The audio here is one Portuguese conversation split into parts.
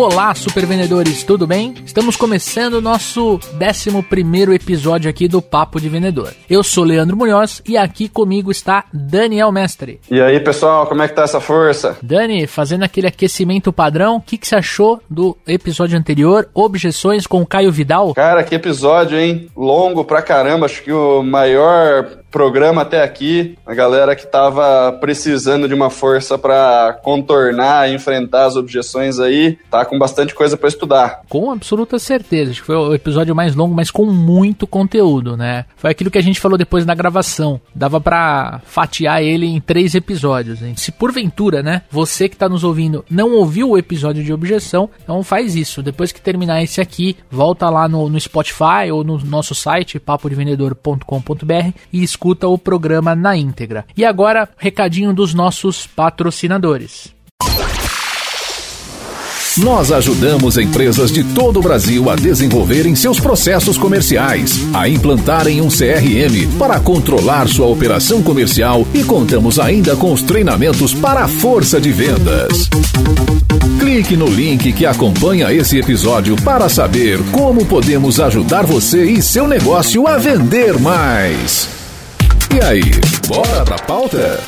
Olá, super vendedores, tudo bem? Estamos começando o nosso 11 episódio aqui do Papo de Vendedor. Eu sou Leandro Munhoz e aqui comigo está Daniel Mestre. E aí, pessoal, como é que tá essa força? Dani, fazendo aquele aquecimento padrão, o que, que você achou do episódio anterior, Objeções com o Caio Vidal? Cara, que episódio, hein? Longo pra caramba, acho que o maior programa até aqui. A galera que tava precisando de uma força para contornar, enfrentar as objeções aí, tá com bastante coisa para estudar. Com absoluta certeza. Acho que foi o episódio mais longo, mas com muito conteúdo, né? Foi aquilo que a gente falou depois na gravação. Dava para fatiar ele em três episódios. Hein? Se porventura, né, você que tá nos ouvindo não ouviu o episódio de objeção, então faz isso. Depois que terminar esse aqui, volta lá no, no Spotify ou no nosso site, papodevendedor.com.br e escuta o programa na íntegra. E agora, recadinho dos nossos patrocinadores. Nós ajudamos empresas de todo o Brasil a desenvolverem seus processos comerciais, a implantarem um CRM para controlar sua operação comercial e contamos ainda com os treinamentos para a força de vendas. Clique no link que acompanha esse episódio para saber como podemos ajudar você e seu negócio a vender mais. E aí, bora pra pauta?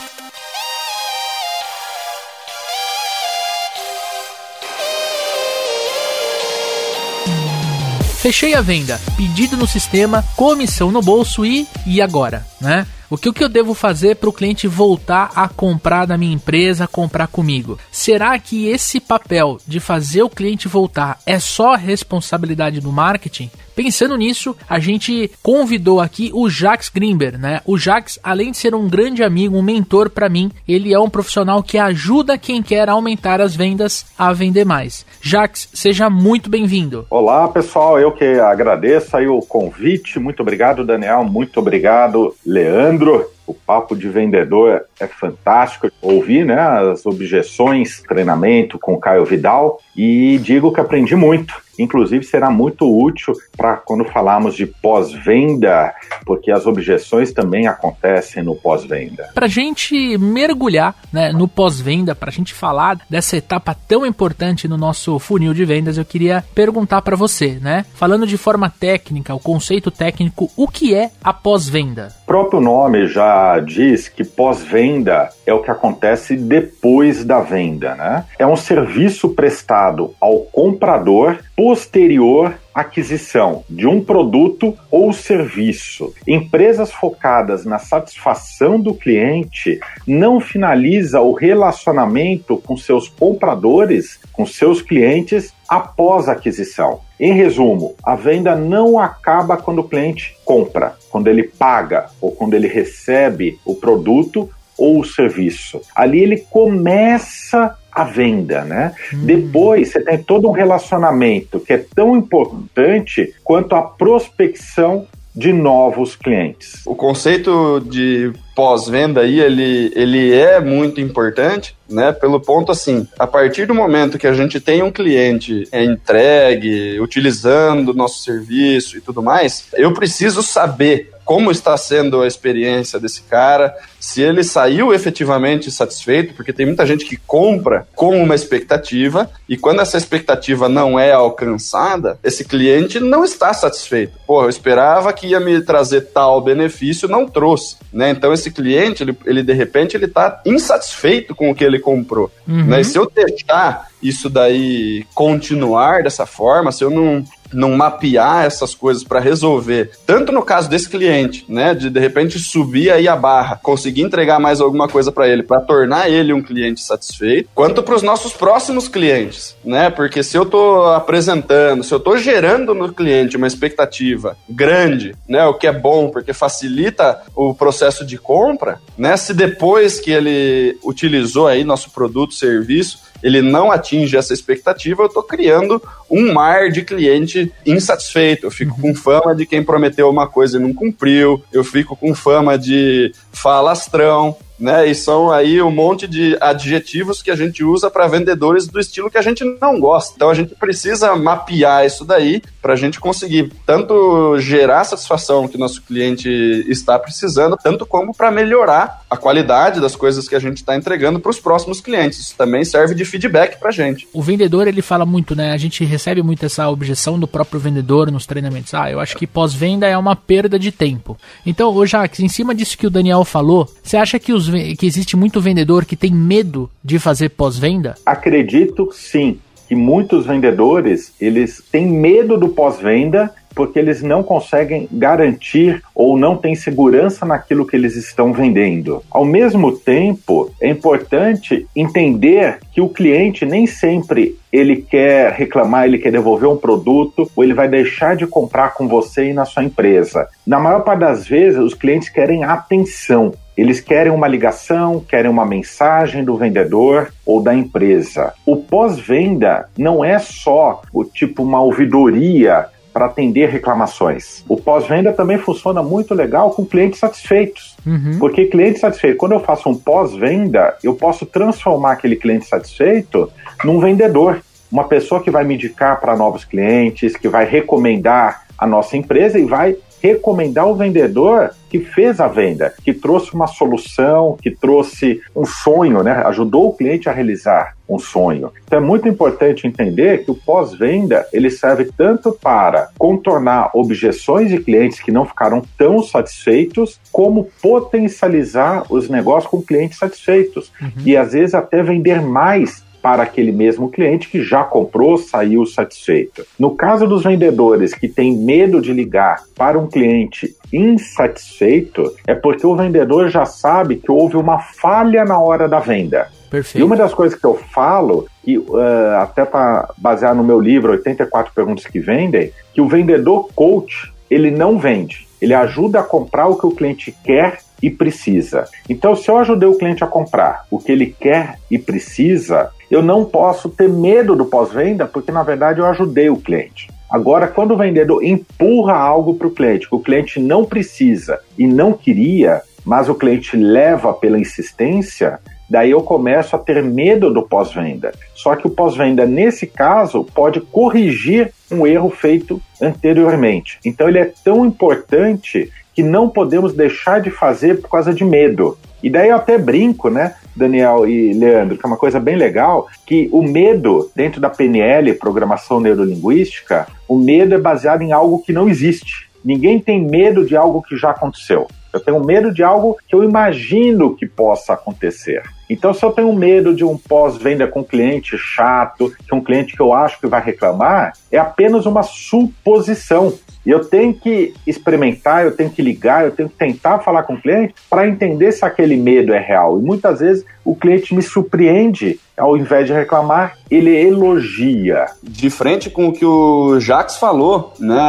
Fechei a venda, pedido no sistema, comissão no bolso e e agora, né? O que, que eu devo fazer para o cliente voltar a comprar da minha empresa, comprar comigo? Será que esse papel de fazer o cliente voltar é só responsabilidade do marketing? Pensando nisso, a gente convidou aqui o Jax Grimber, né? O Jax, além de ser um grande amigo, um mentor para mim, ele é um profissional que ajuda quem quer aumentar as vendas a vender mais. Jax, seja muito bem-vindo. Olá, pessoal, eu que agradeço aí o convite. Muito obrigado, Daniel. Muito obrigado, Leandro. O papo de vendedor é fantástico. Ouvi né, as objeções, treinamento com Caio Vidal e digo que aprendi muito. Inclusive, será muito útil para quando falarmos de pós-venda, porque as objeções também acontecem no pós-venda. Para a gente mergulhar né, no pós-venda, para a gente falar dessa etapa tão importante no nosso funil de vendas, eu queria perguntar para você, né? Falando de forma técnica, o conceito técnico, o que é a pós-venda? O próprio nome já diz que pós-venda é o que acontece depois da venda, né? É um serviço prestado ao comprador posterior aquisição de um produto ou serviço. Empresas focadas na satisfação do cliente não finaliza o relacionamento com seus compradores, com seus clientes após a aquisição. Em resumo, a venda não acaba quando o cliente compra, quando ele paga ou quando ele recebe o produto ou o serviço. Ali ele começa a venda, né? Hum. Depois você tem todo um relacionamento que é tão importante quanto a prospecção de novos clientes. O conceito de pós-venda aí, ele, ele é muito importante, né? Pelo ponto assim, a partir do momento que a gente tem um cliente entregue, utilizando o nosso serviço e tudo mais, eu preciso saber como está sendo a experiência desse cara, se ele saiu efetivamente satisfeito, porque tem muita gente que compra com uma expectativa e quando essa expectativa não é alcançada, esse cliente não está satisfeito. Pô, eu esperava que ia me trazer tal benefício, não trouxe, né? Então esse cliente, ele, ele de repente, ele está insatisfeito com o que ele comprou, uhum. né? E se eu deixar isso daí continuar dessa forma, se eu não não mapear essas coisas para resolver, tanto no caso desse cliente, né, de de repente subir aí a barra, conseguir entregar mais alguma coisa para ele, para tornar ele um cliente satisfeito, quanto para os nossos próximos clientes, né? Porque se eu tô apresentando, se eu tô gerando no cliente uma expectativa grande, né, o que é bom porque facilita o processo de compra, né? Se depois que ele utilizou aí nosso produto, serviço, ele não atinge essa expectativa, eu estou criando um mar de cliente insatisfeito. Eu fico com fama de quem prometeu uma coisa e não cumpriu, eu fico com fama de falastrão, né? E são aí um monte de adjetivos que a gente usa para vendedores do estilo que a gente não gosta. Então a gente precisa mapear isso daí para a gente conseguir tanto gerar a satisfação que nosso cliente está precisando, tanto como para melhorar a qualidade das coisas que a gente está entregando para os próximos clientes. Isso também serve de feedback para a gente. O vendedor ele fala muito, né? A gente recebe muito essa objeção do próprio vendedor nos treinamentos. Ah, eu acho que pós-venda é uma perda de tempo. Então, Jacques, em cima disso que o Daniel falou, você acha que os que existe muito vendedor que tem medo de fazer pós-venda? Acredito sim que muitos vendedores eles têm medo do pós-venda porque eles não conseguem garantir ou não têm segurança naquilo que eles estão vendendo. Ao mesmo tempo, é importante entender que o cliente nem sempre ele quer reclamar, ele quer devolver um produto ou ele vai deixar de comprar com você e na sua empresa. Na maior parte das vezes, os clientes querem atenção. Eles querem uma ligação, querem uma mensagem do vendedor ou da empresa. O pós-venda não é só o tipo uma ouvidoria para atender reclamações. O pós-venda também funciona muito legal com clientes satisfeitos. Uhum. Porque cliente satisfeito, quando eu faço um pós-venda, eu posso transformar aquele cliente satisfeito num vendedor. Uma pessoa que vai me indicar para novos clientes, que vai recomendar a nossa empresa e vai recomendar o vendedor que fez a venda, que trouxe uma solução, que trouxe um sonho, né? ajudou o cliente a realizar um sonho. Então é muito importante entender que o pós-venda ele serve tanto para contornar objeções de clientes que não ficaram tão satisfeitos, como potencializar os negócios com clientes satisfeitos uhum. e às vezes até vender mais para aquele mesmo cliente que já comprou, saiu satisfeito. No caso dos vendedores que têm medo de ligar para um cliente insatisfeito, é porque o vendedor já sabe que houve uma falha na hora da venda. Perfeito. E uma das coisas que eu falo, que uh, até para basear no meu livro 84 perguntas que vendem, que o vendedor coach ele não vende, ele ajuda a comprar o que o cliente quer e precisa. Então, se eu ajudei o cliente a comprar o que ele quer e precisa, eu não posso ter medo do pós-venda, porque na verdade eu ajudei o cliente. Agora, quando o vendedor empurra algo para o cliente que o cliente não precisa e não queria, mas o cliente leva pela insistência, daí eu começo a ter medo do pós-venda. Só que o pós-venda, nesse caso, pode corrigir um erro feito anteriormente. Então, ele é tão importante que não podemos deixar de fazer por causa de medo. E daí eu até brinco, né, Daniel e Leandro, que é uma coisa bem legal, que o medo dentro da PNL, programação neurolinguística, o medo é baseado em algo que não existe. Ninguém tem medo de algo que já aconteceu. Eu tenho medo de algo que eu imagino que possa acontecer. Então, se eu tenho medo de um pós-venda com um cliente chato, que um cliente que eu acho que vai reclamar, é apenas uma suposição. E eu tenho que experimentar, eu tenho que ligar, eu tenho que tentar falar com o cliente para entender se aquele medo é real. E muitas vezes o cliente me surpreende, ao invés de reclamar, ele elogia. De frente com o que o Jax falou, né?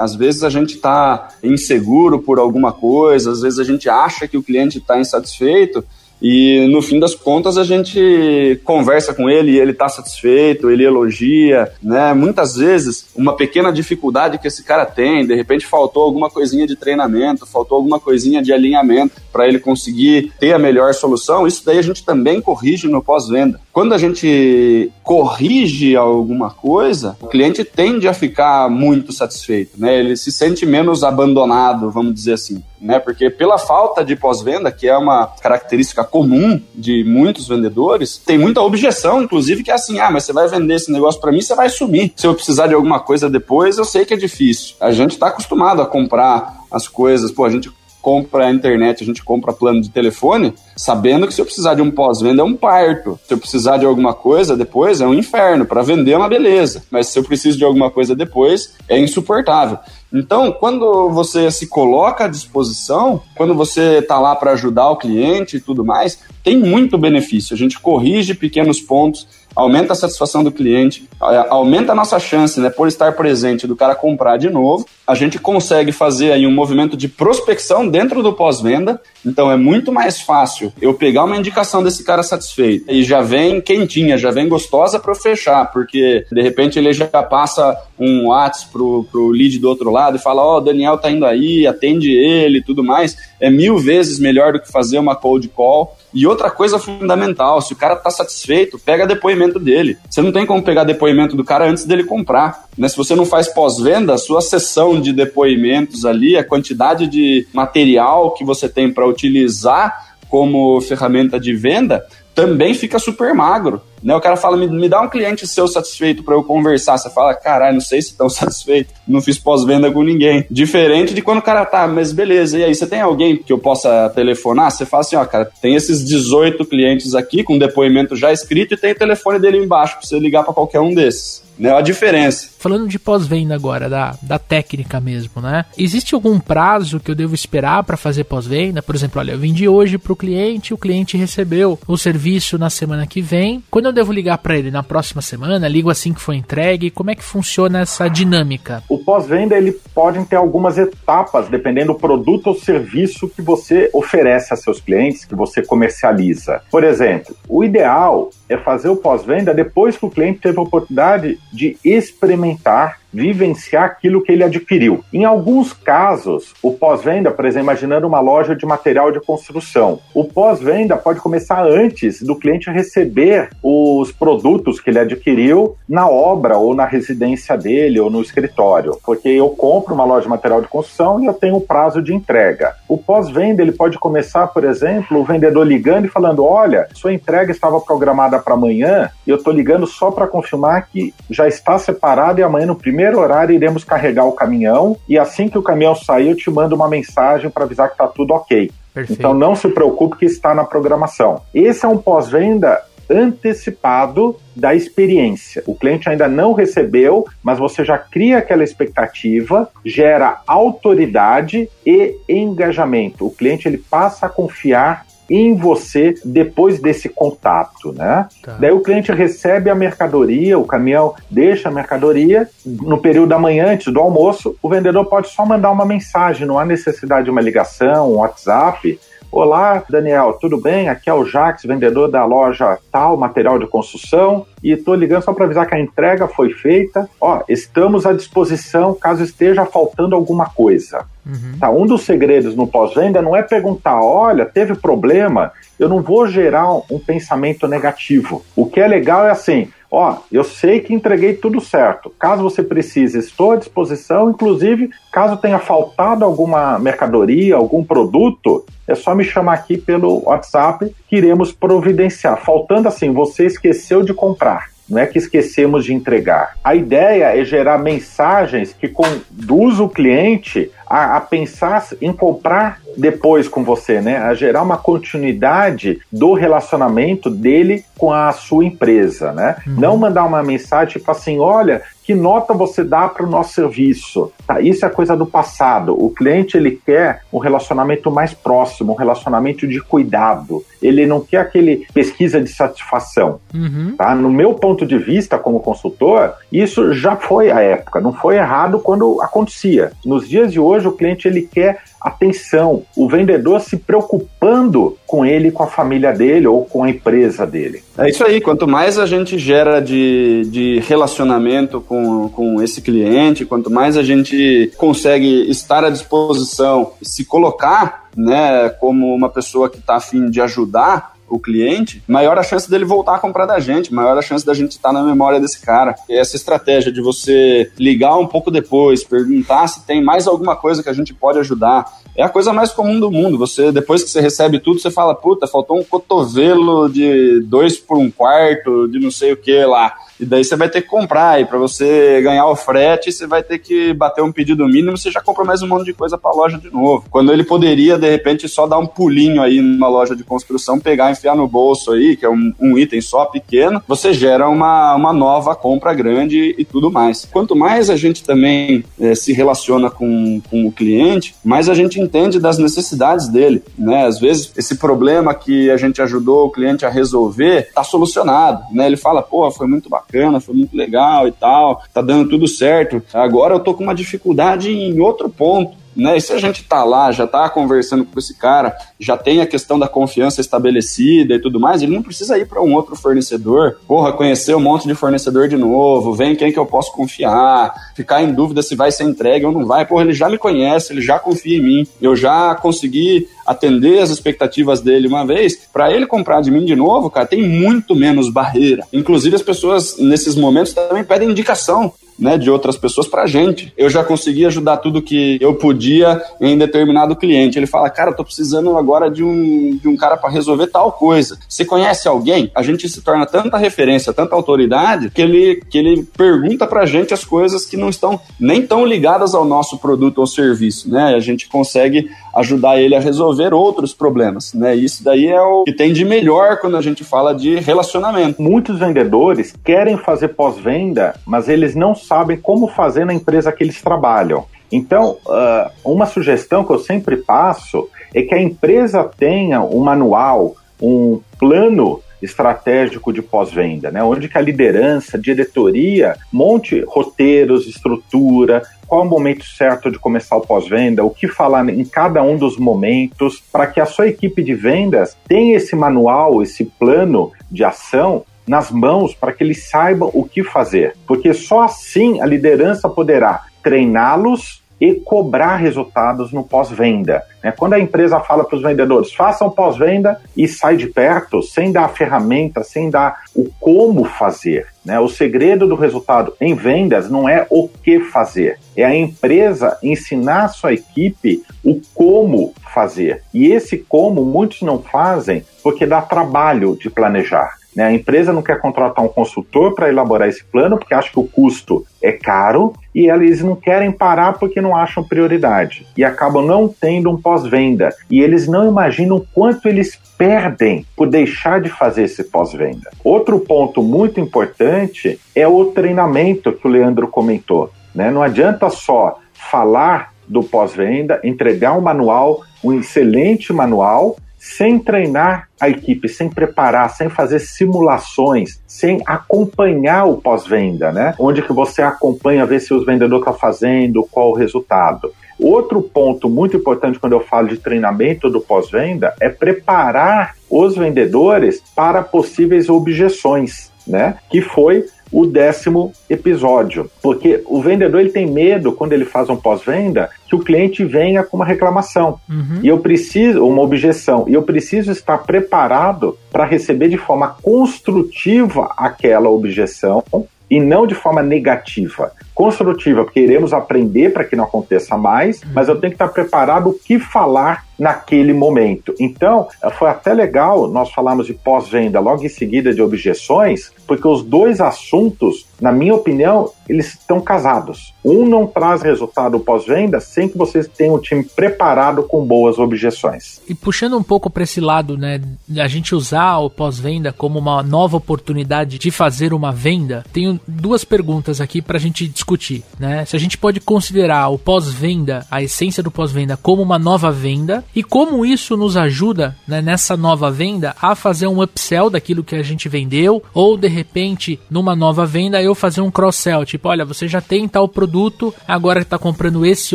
Às vezes a gente está inseguro por alguma coisa, às vezes a gente acha que o cliente está insatisfeito. E no fim das contas a gente conversa com ele e ele está satisfeito, ele elogia, né? Muitas vezes uma pequena dificuldade que esse cara tem, de repente faltou alguma coisinha de treinamento, faltou alguma coisinha de alinhamento para ele conseguir ter a melhor solução, isso daí a gente também corrige no pós-venda. Quando a gente corrige alguma coisa, o cliente tende a ficar muito satisfeito, né? Ele se sente menos abandonado, vamos dizer assim né? Porque pela falta de pós-venda, que é uma característica comum de muitos vendedores, tem muita objeção, inclusive, que é assim: ah, mas você vai vender esse negócio para mim, você vai sumir. Se eu precisar de alguma coisa depois, eu sei que é difícil. A gente está acostumado a comprar as coisas, pô, a gente compra a internet, a gente compra plano de telefone, sabendo que se eu precisar de um pós-venda é um parto. Se eu precisar de alguma coisa depois é um inferno. Para vender é uma beleza, mas se eu preciso de alguma coisa depois é insuportável. Então, quando você se coloca à disposição, quando você está lá para ajudar o cliente e tudo mais, tem muito benefício. A gente corrige pequenos pontos, aumenta a satisfação do cliente, aumenta a nossa chance, né, por estar presente, do cara comprar de novo. A gente consegue fazer aí um movimento de prospecção dentro do pós-venda, então é muito mais fácil eu pegar uma indicação desse cara satisfeito e já vem quentinha, já vem gostosa para fechar, porque de repente ele já passa um WhatsApp pro, pro lead do outro lado e fala: Ó, oh, o Daniel tá indo aí, atende ele e tudo mais. É mil vezes melhor do que fazer uma cold call. E outra coisa fundamental, se o cara tá satisfeito, pega depoimento dele. Você não tem como pegar depoimento do cara antes dele comprar. Né? Se você não faz pós-venda, a sua sessão de depoimentos ali, a quantidade de material que você tem para utilizar como ferramenta de venda, também fica super magro. Né? O cara fala, me, me dá um cliente seu satisfeito para eu conversar. Você fala, caralho, não sei se estão satisfeito. Não fiz pós-venda com ninguém. Diferente de quando o cara tá, mas beleza, e aí, você tem alguém que eu possa telefonar? Você fala assim, ó, cara, tem esses 18 clientes aqui com depoimento já escrito e tem o telefone dele embaixo para você ligar para qualquer um desses né? A diferença. Falando de pós-venda agora, da, da técnica mesmo, né? Existe algum prazo que eu devo esperar para fazer pós-venda? Por exemplo, olha, eu vendi hoje para o cliente, o cliente recebeu o serviço na semana que vem. Quando eu devo ligar para ele na próxima semana? Ligo assim que foi entregue? Como é que funciona essa dinâmica? O pós-venda ele pode ter algumas etapas, dependendo do produto ou serviço que você oferece a seus clientes, que você comercializa. Por exemplo, o ideal é fazer o pós-venda depois que o cliente teve a oportunidade de experimentar vivenciar aquilo que ele adquiriu. Em alguns casos, o pós-venda, por exemplo, imaginando uma loja de material de construção, o pós-venda pode começar antes do cliente receber os produtos que ele adquiriu na obra ou na residência dele ou no escritório, porque eu compro uma loja de material de construção e eu tenho um prazo de entrega. O pós-venda ele pode começar, por exemplo, o vendedor ligando e falando: "Olha, sua entrega estava programada para amanhã e eu estou ligando só para confirmar que já está separado e amanhã no primeiro horário iremos carregar o caminhão e assim que o caminhão sair eu te mando uma mensagem para avisar que está tudo ok. Perfeito. Então não se preocupe que está na programação. Esse é um pós-venda antecipado da experiência. O cliente ainda não recebeu, mas você já cria aquela expectativa, gera autoridade e engajamento. O cliente ele passa a confiar em você depois desse contato, né? Tá. Daí o cliente recebe a mercadoria, o caminhão deixa a mercadoria, no período da manhã, antes do almoço, o vendedor pode só mandar uma mensagem, não há necessidade de uma ligação, um WhatsApp, Olá, Daniel, tudo bem? Aqui é o Jax, vendedor da loja tal, material de construção, e estou ligando só para avisar que a entrega foi feita. Ó, estamos à disposição caso esteja faltando alguma coisa. Uhum. Tá, um dos segredos no pós-venda não é perguntar, olha, teve problema, eu não vou gerar um, um pensamento negativo. O que é legal é assim, ó, eu sei que entreguei tudo certo. Caso você precise, estou à disposição. Inclusive, caso tenha faltado alguma mercadoria, algum produto, é só me chamar aqui pelo WhatsApp que iremos providenciar. Faltando assim, você esqueceu de comprar não é que esquecemos de entregar. A ideia é gerar mensagens que conduzam o cliente a, a, pensar em comprar depois com você, né? A gerar uma continuidade do relacionamento dele com a sua empresa, né? Uhum. Não mandar uma mensagem tipo assim, olha, que nota você dá para o nosso serviço? Tá, isso é coisa do passado. O cliente ele quer um relacionamento mais próximo, um relacionamento de cuidado. Ele não quer aquele pesquisa de satisfação. Uhum. Tá? No meu ponto de vista como consultor, isso já foi a época. Não foi errado quando acontecia. Nos dias de hoje, o cliente ele quer atenção, o vendedor se preocupando com ele, com a família dele ou com a empresa dele. É isso aí, quanto mais a gente gera de, de relacionamento com, com esse cliente, quanto mais a gente consegue estar à disposição, se colocar né, como uma pessoa que está afim de ajudar, o cliente, maior a chance dele voltar a comprar da gente, maior a chance da gente estar na memória desse cara. E essa estratégia de você ligar um pouco depois, perguntar se tem mais alguma coisa que a gente pode ajudar, é a coisa mais comum do mundo. Você, depois que você recebe tudo, você fala, puta, faltou um cotovelo de dois por um quarto, de não sei o que lá e daí você vai ter que comprar, e para você ganhar o frete, você vai ter que bater um pedido mínimo, você já compra mais um monte de coisa para a loja de novo. Quando ele poderia, de repente, só dar um pulinho aí numa loja de construção, pegar, enfiar no bolso aí, que é um, um item só pequeno, você gera uma, uma nova compra grande e tudo mais. Quanto mais a gente também é, se relaciona com, com o cliente, mais a gente entende das necessidades dele, né? Às vezes, esse problema que a gente ajudou o cliente a resolver está solucionado, né? Ele fala, pô, foi muito bacana, foi muito legal e tal, tá dando tudo certo. Agora eu tô com uma dificuldade em outro ponto. Né? E se a gente tá lá, já tá conversando com esse cara, já tem a questão da confiança estabelecida e tudo mais, ele não precisa ir para um outro fornecedor, porra, conhecer um monte de fornecedor de novo, vem quem que eu posso confiar, ficar em dúvida se vai ser entregue ou não vai. Porra, ele já me conhece, ele já confia em mim, eu já consegui atender as expectativas dele uma vez, para ele comprar de mim de novo, cara, tem muito menos barreira. Inclusive as pessoas nesses momentos também pedem indicação né, de outras pessoas para a gente. Eu já consegui ajudar tudo que eu podia em determinado cliente. Ele fala, cara, eu tô precisando agora de um, de um cara para resolver tal coisa. Você conhece alguém? A gente se torna tanta referência, tanta autoridade, que ele, que ele pergunta para a gente as coisas que não estão nem tão ligadas ao nosso produto ou serviço, né? A gente consegue ajudar ele a resolver outros problemas, né? Isso daí é o que tem de melhor quando a gente fala de relacionamento. Muitos vendedores querem fazer pós-venda, mas eles não sabem como fazer na empresa que eles trabalham. Então, uh, uma sugestão que eu sempre passo é que a empresa tenha um manual, um plano estratégico de pós-venda, né? onde que a liderança, diretoria monte roteiros, estrutura, qual é o momento certo de começar o pós-venda, o que falar em cada um dos momentos, para que a sua equipe de vendas tenha esse manual, esse plano de ação nas mãos para que eles saibam o que fazer. Porque só assim a liderança poderá treiná-los e cobrar resultados no pós-venda. Né? Quando a empresa fala para os vendedores, façam pós-venda e sai de perto, sem dar a ferramenta, sem dar o como fazer. Né? O segredo do resultado em vendas não é o que fazer, é a empresa ensinar a sua equipe o como fazer. E esse como muitos não fazem porque dá trabalho de planejar. Né? A empresa não quer contratar um consultor para elaborar esse plano porque acha que o custo é caro e eles não querem parar porque não acham prioridade e acabam não tendo um pós-venda. E eles não imaginam quanto eles perdem por deixar de fazer esse pós-venda. Outro ponto muito importante é o treinamento que o Leandro comentou. Né? Não adianta só falar do pós-venda, entregar um manual, um excelente manual, sem treinar a equipe, sem preparar, sem fazer simulações, sem acompanhar o pós-venda, né? Onde que você acompanha, ver se os vendedores estão fazendo, qual o resultado. Outro ponto muito importante quando eu falo de treinamento do pós-venda é preparar os vendedores para possíveis objeções, né? Que foi o décimo episódio. Porque o vendedor ele tem medo, quando ele faz um pós-venda, que o cliente venha com uma reclamação. Uhum. E eu preciso, uma objeção, e eu preciso estar preparado para receber de forma construtiva aquela objeção e não de forma negativa. Construtiva, porque iremos aprender para que não aconteça mais, mas eu tenho que estar preparado o que falar naquele momento. Então, foi até legal nós falarmos de pós-venda logo em seguida de objeções, porque os dois assuntos, na minha opinião, eles estão casados. Um não traz resultado pós-venda sem que vocês tenham um time preparado com boas objeções. E puxando um pouco para esse lado, né, a gente usar o pós-venda como uma nova oportunidade de fazer uma venda, tenho duas perguntas aqui para a gente discutir, né? Se a gente pode considerar o pós-venda, a essência do pós-venda como uma nova venda e como isso nos ajuda né, nessa nova venda a fazer um upsell daquilo que a gente vendeu, ou de repente, numa nova venda, eu fazer um cross-sell, tipo, olha, você já tem tal produto, agora está comprando esse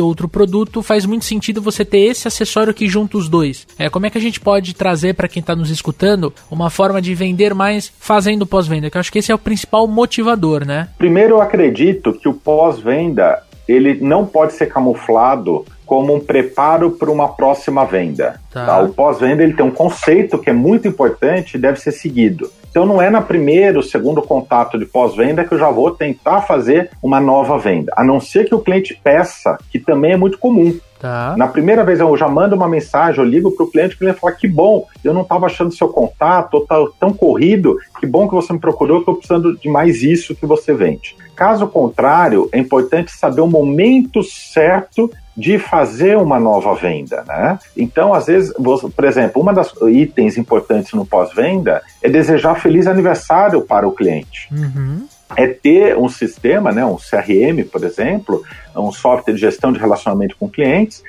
outro produto, faz muito sentido você ter esse acessório que junta os dois. É, como é que a gente pode trazer para quem está nos escutando uma forma de vender mais fazendo pós-venda? Que eu acho que esse é o principal motivador, né? Primeiro, eu acredito que o pós-venda ele não pode ser camuflado como um preparo para uma próxima venda. Tá. Tá? O pós-venda ele tem um conceito que é muito importante e deve ser seguido. Então não é na primeiro, segundo contato de pós-venda que eu já vou tentar fazer uma nova venda, a não ser que o cliente peça, que também é muito comum. Tá. Na primeira vez eu já mando uma mensagem, eu ligo para o cliente, o cliente fala: que bom, eu não estava achando seu contato, tá tão corrido, que bom que você me procurou, eu estou precisando de mais isso que você vende. Caso contrário, é importante saber o momento certo de fazer uma nova venda, né? Então, às vezes, você, por exemplo, uma das itens importantes no pós-venda é desejar feliz aniversário para o cliente. Uhum. É ter um sistema, né, um CRM, por exemplo, um software de gestão de relacionamento com clientes,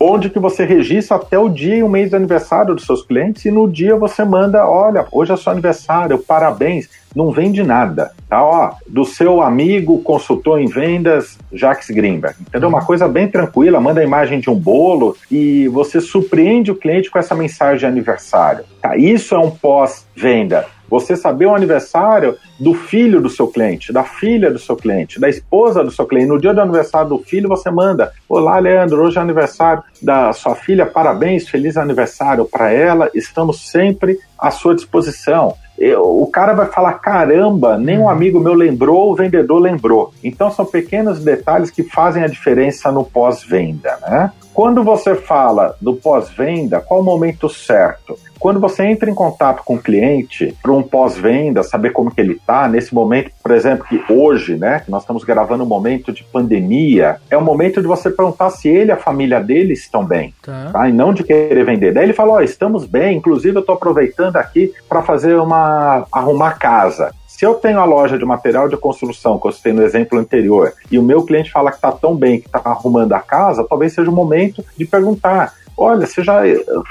onde que você registra até o dia e o mês de aniversário dos seus clientes e no dia você manda, olha, hoje é seu aniversário, parabéns, não vende nada, tá? Ó, do seu amigo consultor em vendas, Jax Greenberg, entendeu? Uma coisa bem tranquila, manda a imagem de um bolo e você surpreende o cliente com essa mensagem de aniversário, tá? Isso é um pós-venda. Você saber o aniversário do filho do seu cliente, da filha do seu cliente, da esposa do seu cliente. No dia do aniversário do filho, você manda: Olá, Leandro, hoje é aniversário da sua filha, parabéns, feliz aniversário para ela, estamos sempre à sua disposição. Eu, o cara vai falar: caramba, nem um amigo meu lembrou, o vendedor lembrou. Então, são pequenos detalhes que fazem a diferença no pós-venda, né? Quando você fala do pós-venda, qual o momento certo? Quando você entra em contato com o cliente para um pós-venda, saber como que ele está, nesse momento, por exemplo, que hoje, né, que nós estamos gravando um momento de pandemia, é o momento de você perguntar se ele e a família dele estão bem, Tá. tá? E não de querer vender. Daí ele fala, ó, estamos bem, inclusive eu estou aproveitando aqui para fazer uma arrumar casa. Se eu tenho a loja de material de construção, que eu citei no exemplo anterior, e o meu cliente fala que está tão bem que está arrumando a casa, talvez seja o momento de perguntar: olha, você já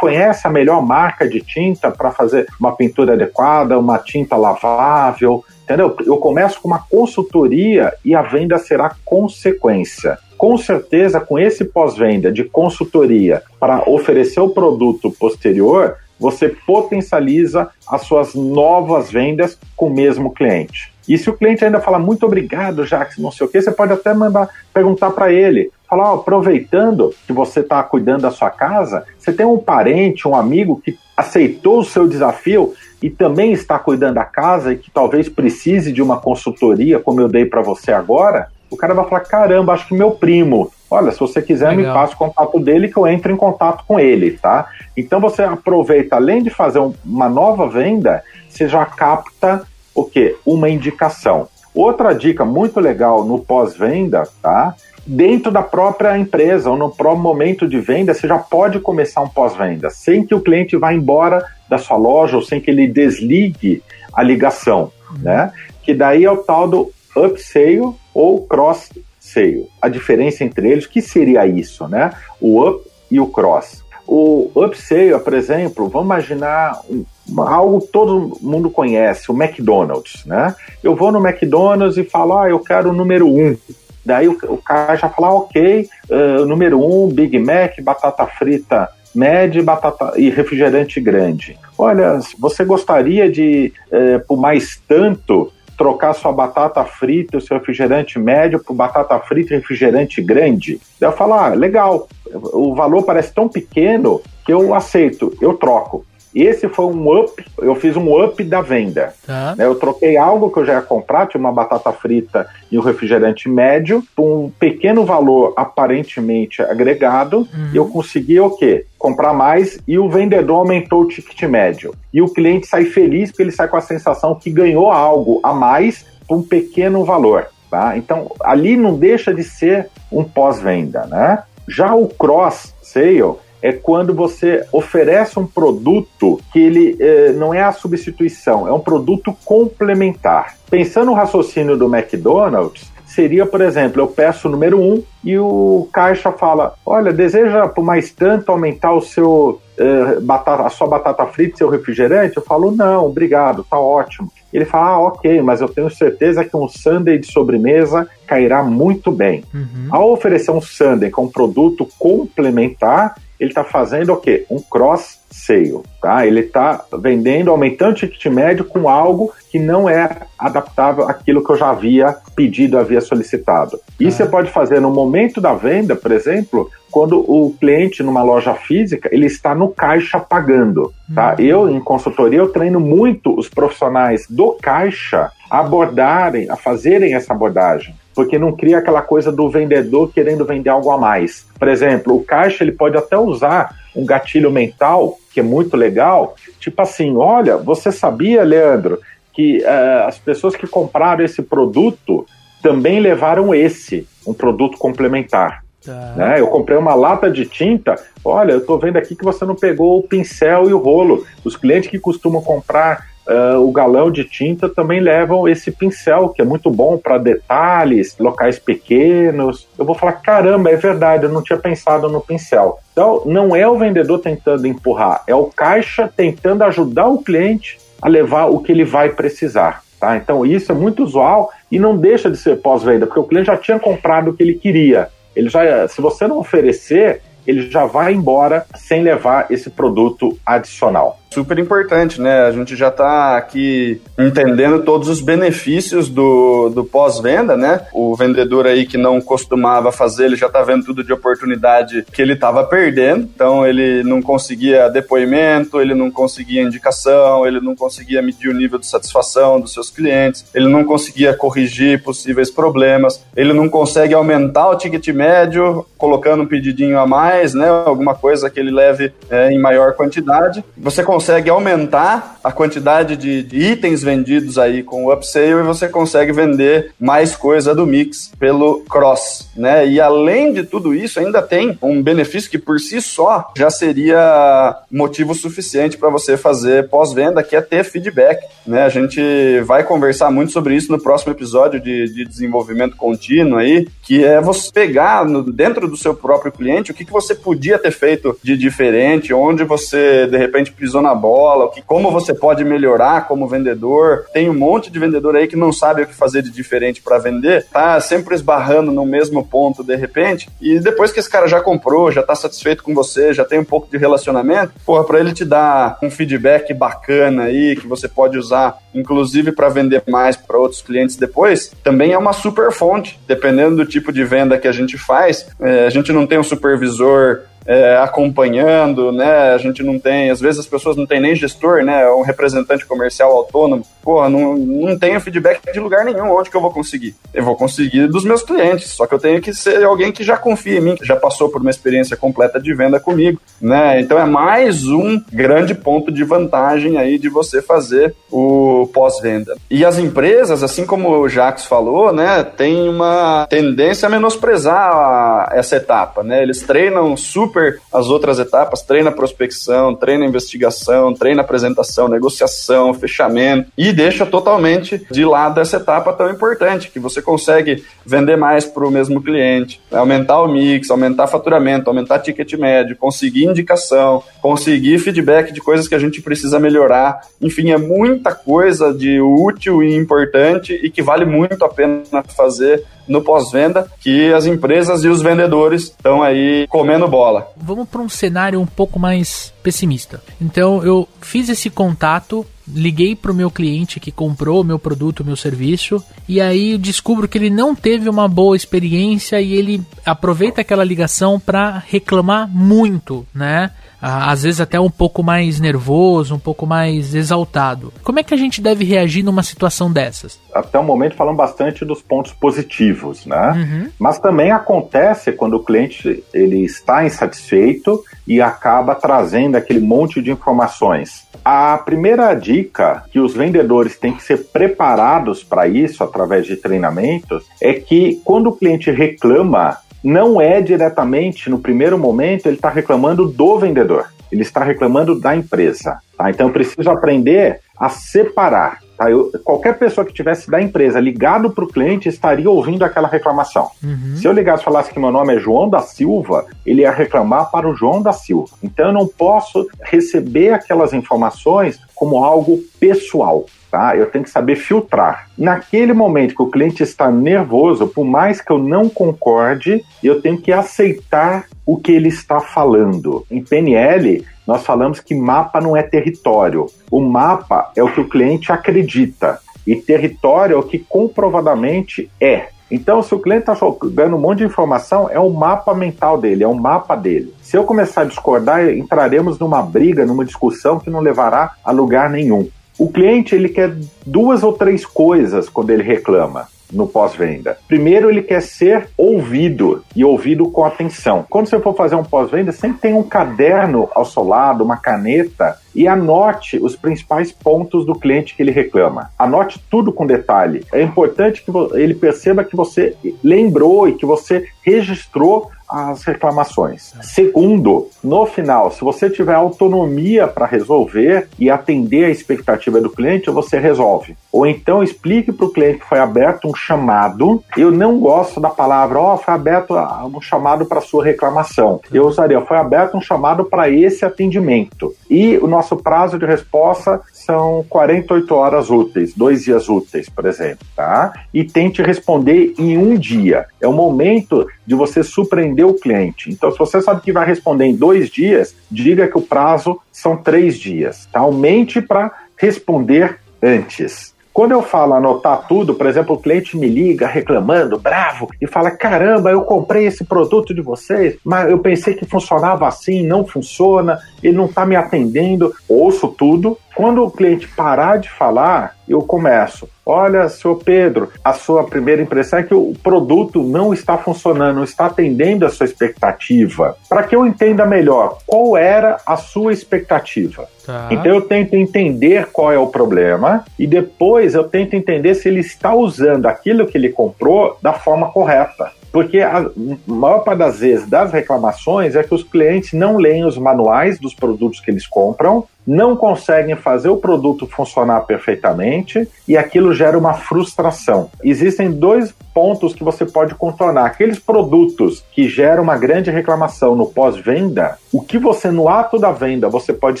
conhece a melhor marca de tinta para fazer uma pintura adequada, uma tinta lavável? Entendeu? Eu começo com uma consultoria e a venda será consequência. Com certeza, com esse pós-venda de consultoria para oferecer o produto posterior, você potencializa as suas novas vendas com o mesmo cliente. E se o cliente ainda fala muito obrigado, Jax, não sei o que, você pode até mandar perguntar para ele. Falar, ó, aproveitando que você está cuidando da sua casa, você tem um parente, um amigo que aceitou o seu desafio e também está cuidando da casa e que talvez precise de uma consultoria, como eu dei para você agora, o cara vai falar: caramba, acho que meu primo. Olha, se você quiser, Legal. me passa o contato dele que eu entro em contato com ele, tá? Então você aproveita, além de fazer um- uma nova venda, você já capta o quê? Uma indicação. Outra dica muito legal no pós-venda, tá? Dentro da própria empresa ou no próprio momento de venda, você já pode começar um pós-venda, sem que o cliente vá embora da sua loja ou sem que ele desligue a ligação, né? Que daí é o tal do upsale ou cross-sale. A diferença entre eles, que seria isso, né? O up e o cross. O upsale, por exemplo, vamos imaginar um- algo todo mundo conhece, o McDonald's, né? Eu vou no McDonald's e falo, ah, eu quero o número um. Daí o, o cara já fala, ah, ok, uh, número um, Big Mac, batata frita média batata e refrigerante grande. Olha, você gostaria de, eh, por mais tanto, trocar sua batata frita o seu refrigerante médio por batata frita e refrigerante grande? Daí eu falo, ah, legal, o valor parece tão pequeno que eu aceito, eu troco. Esse foi um up, eu fiz um up da venda. Tá. né? Eu troquei algo que eu já ia comprar, tinha uma batata frita e um refrigerante médio, por um pequeno valor aparentemente agregado, Uhum. eu consegui o quê? Comprar mais e o vendedor aumentou o ticket médio. E o cliente sai feliz porque ele sai com a sensação que ganhou algo a mais por um pequeno valor. Tá? Então, ali não deixa de ser um pós-venda. Né? Já o cross-sale é quando você oferece um produto que ele eh, não é a substituição, é um produto complementar. Pensando no raciocínio do McDonald's, seria, por exemplo, eu peço o número um e o caixa fala: olha, deseja por mais tanto aumentar o seu eh, batata, a sua batata frita e seu refrigerante? Eu falo: não, obrigado, tá ótimo. Ele fala: ah, ok, mas eu tenho certeza que um sundae de sobremesa cairá muito bem. Uhum. Ao oferecer um sundae com um produto complementar, ele está fazendo o quê? Um cross sale, tá? Ele está vendendo, aumentando o ticket médio com algo que não é adaptável àquilo que eu já havia pedido, havia solicitado. E Ah. você pode fazer no momento da venda, por exemplo, quando o cliente numa loja física, ele está no caixa pagando, tá? Eu, em consultoria, eu treino muito os profissionais do caixa a abordarem, a fazerem essa abordagem. Porque não cria aquela coisa do vendedor querendo vender algo a mais. Por exemplo, o caixa ele pode até usar um gatilho mental que é muito legal, tipo assim, olha, você sabia, Leandro, que uh, as pessoas que compraram esse produto também levaram esse, um produto complementar. Tá. Né? Eu comprei uma lata de tinta. Olha, eu estou vendo aqui que você não pegou o pincel e o rolo. Os clientes que costumam comprar uh, o galão de tinta também levam esse pincel, que é muito bom para detalhes, locais pequenos. Eu vou falar: caramba, é verdade, eu não tinha pensado no pincel. Então, não é o vendedor tentando empurrar, é o caixa tentando ajudar o cliente a levar o que ele vai precisar. Tá? Então, isso é muito usual e não deixa de ser pós-venda, porque o cliente já tinha comprado o que ele queria. Ele já, se você não oferecer, ele já vai embora sem levar esse produto adicional super importante, né? A gente já está aqui entendendo todos os benefícios do, do pós-venda, né? O vendedor aí que não costumava fazer, ele já está vendo tudo de oportunidade que ele estava perdendo. Então ele não conseguia depoimento, ele não conseguia indicação, ele não conseguia medir o nível de satisfação dos seus clientes, ele não conseguia corrigir possíveis problemas, ele não consegue aumentar o ticket médio colocando um pedidinho a mais, né? Alguma coisa que ele leve é, em maior quantidade. Você consegue consegue aumentar a quantidade de, de itens vendidos aí com o upsale e você consegue vender mais coisa do mix pelo cross, né? E além de tudo isso, ainda tem um benefício que por si só já seria motivo suficiente para você fazer pós-venda, que é ter feedback, né? A gente vai conversar muito sobre isso no próximo episódio de, de desenvolvimento contínuo aí, que é você pegar no, dentro do seu próprio cliente o que, que você podia ter feito de diferente, onde você de repente pisou na bola, que, como você pode melhorar como vendedor. Tem um monte de vendedor aí que não sabe o que fazer de diferente para vender, tá sempre esbarrando no mesmo ponto de repente, e depois que esse cara já comprou, já tá satisfeito com você, já tem um pouco de relacionamento, porra, para ele te dar um feedback bacana aí que você pode usar inclusive para vender mais para outros clientes depois, também é uma super fonte, dependendo do tipo de venda que a gente faz. É, a gente não tem um supervisor é, acompanhando, né? A gente não tem, às vezes as pessoas não têm nem gestor, né? Um representante comercial autônomo. Porra, não, não tenho feedback de lugar nenhum. Onde que eu vou conseguir? Eu vou conseguir dos meus clientes. Só que eu tenho que ser alguém que já confia em mim, que já passou por uma experiência completa de venda comigo, né? Então é mais um grande ponto de vantagem aí de você fazer o pós-venda. E as empresas, assim como o Jacques falou, né? Tem uma tendência a menosprezar essa etapa, né? Eles treinam super super as outras etapas, treina prospecção, treina investigação, treina apresentação, negociação, fechamento e deixa totalmente de lado essa etapa tão importante que você consegue vender mais para o mesmo cliente, aumentar o mix, aumentar faturamento, aumentar ticket médio, conseguir indicação, conseguir feedback de coisas que a gente precisa melhorar. Enfim, é muita coisa de útil e importante e que vale muito a pena fazer no pós-venda que as empresas e os vendedores estão aí comendo bola. Vamos para um cenário um pouco mais pessimista. Então eu fiz esse contato, liguei para o meu cliente que comprou o meu produto, o meu serviço, e aí descubro que ele não teve uma boa experiência e ele aproveita aquela ligação para reclamar muito, né? às vezes até um pouco mais nervoso, um pouco mais exaltado. Como é que a gente deve reagir numa situação dessas? Até o momento falamos bastante dos pontos positivos, né? Uhum. Mas também acontece quando o cliente ele está insatisfeito e acaba trazendo aquele monte de informações. A primeira dica que os vendedores têm que ser preparados para isso através de treinamentos é que quando o cliente reclama não é diretamente, no primeiro momento, ele está reclamando do vendedor, ele está reclamando da empresa. Tá? Então eu preciso aprender a separar. Tá? Eu, qualquer pessoa que tivesse da empresa ligado para o cliente estaria ouvindo aquela reclamação. Uhum. Se eu ligasse e falasse que meu nome é João da Silva, ele ia reclamar para o João da Silva. Então eu não posso receber aquelas informações como algo pessoal tá? Eu tenho que saber filtrar. Naquele momento que o cliente está nervoso, por mais que eu não concorde, eu tenho que aceitar o que ele está falando. Em PNL, nós falamos que mapa não é território. O mapa é o que o cliente acredita. E território é o que comprovadamente é. Então, se o cliente está jogando um monte de informação, é o mapa mental dele, é o mapa dele. Se eu começar a discordar, entraremos numa briga, numa discussão que não levará a lugar nenhum. O cliente ele quer duas ou três coisas quando ele reclama. No pós-venda. Primeiro, ele quer ser ouvido e ouvido com atenção. Quando você for fazer um pós-venda, sempre tem um caderno ao seu lado, uma caneta e anote os principais pontos do cliente que ele reclama. Anote tudo com detalhe. É importante que ele perceba que você lembrou e que você registrou as reclamações. Segundo, no final, se você tiver autonomia para resolver e atender a expectativa do cliente, você resolve. Ou então explique para o cliente que foi aberto um chamado. Eu não gosto da palavra, ó, oh, foi aberto um chamado para sua reclamação. Eu usaria, foi aberto um chamado para esse atendimento. E o nosso prazo de resposta são 48 horas úteis, dois dias úteis, por exemplo, tá? E tente responder em um dia. É o momento de você surpreender o cliente. Então, se você sabe que vai responder em dois dias, diga que o prazo são três dias. Tá? Aumente para responder antes. Quando eu falo anotar tudo, por exemplo, o cliente me liga reclamando, bravo, e fala: caramba, eu comprei esse produto de vocês, mas eu pensei que funcionava assim, não funciona, ele não está me atendendo. Ouço tudo. Quando o cliente parar de falar, eu começo. Olha, senhor Pedro, a sua primeira impressão é que o produto não está funcionando, não está atendendo a sua expectativa. Para que eu entenda melhor, qual era a sua expectativa? Tá. Então eu tento entender qual é o problema e depois eu tento entender se ele está usando aquilo que ele comprou da forma correta. Porque a maior parte das vezes das reclamações é que os clientes não leem os manuais dos produtos que eles compram não conseguem fazer o produto funcionar perfeitamente e aquilo gera uma frustração. Existem dois pontos que você pode contornar. Aqueles produtos que geram uma grande reclamação no pós-venda, o que você, no ato da venda, você pode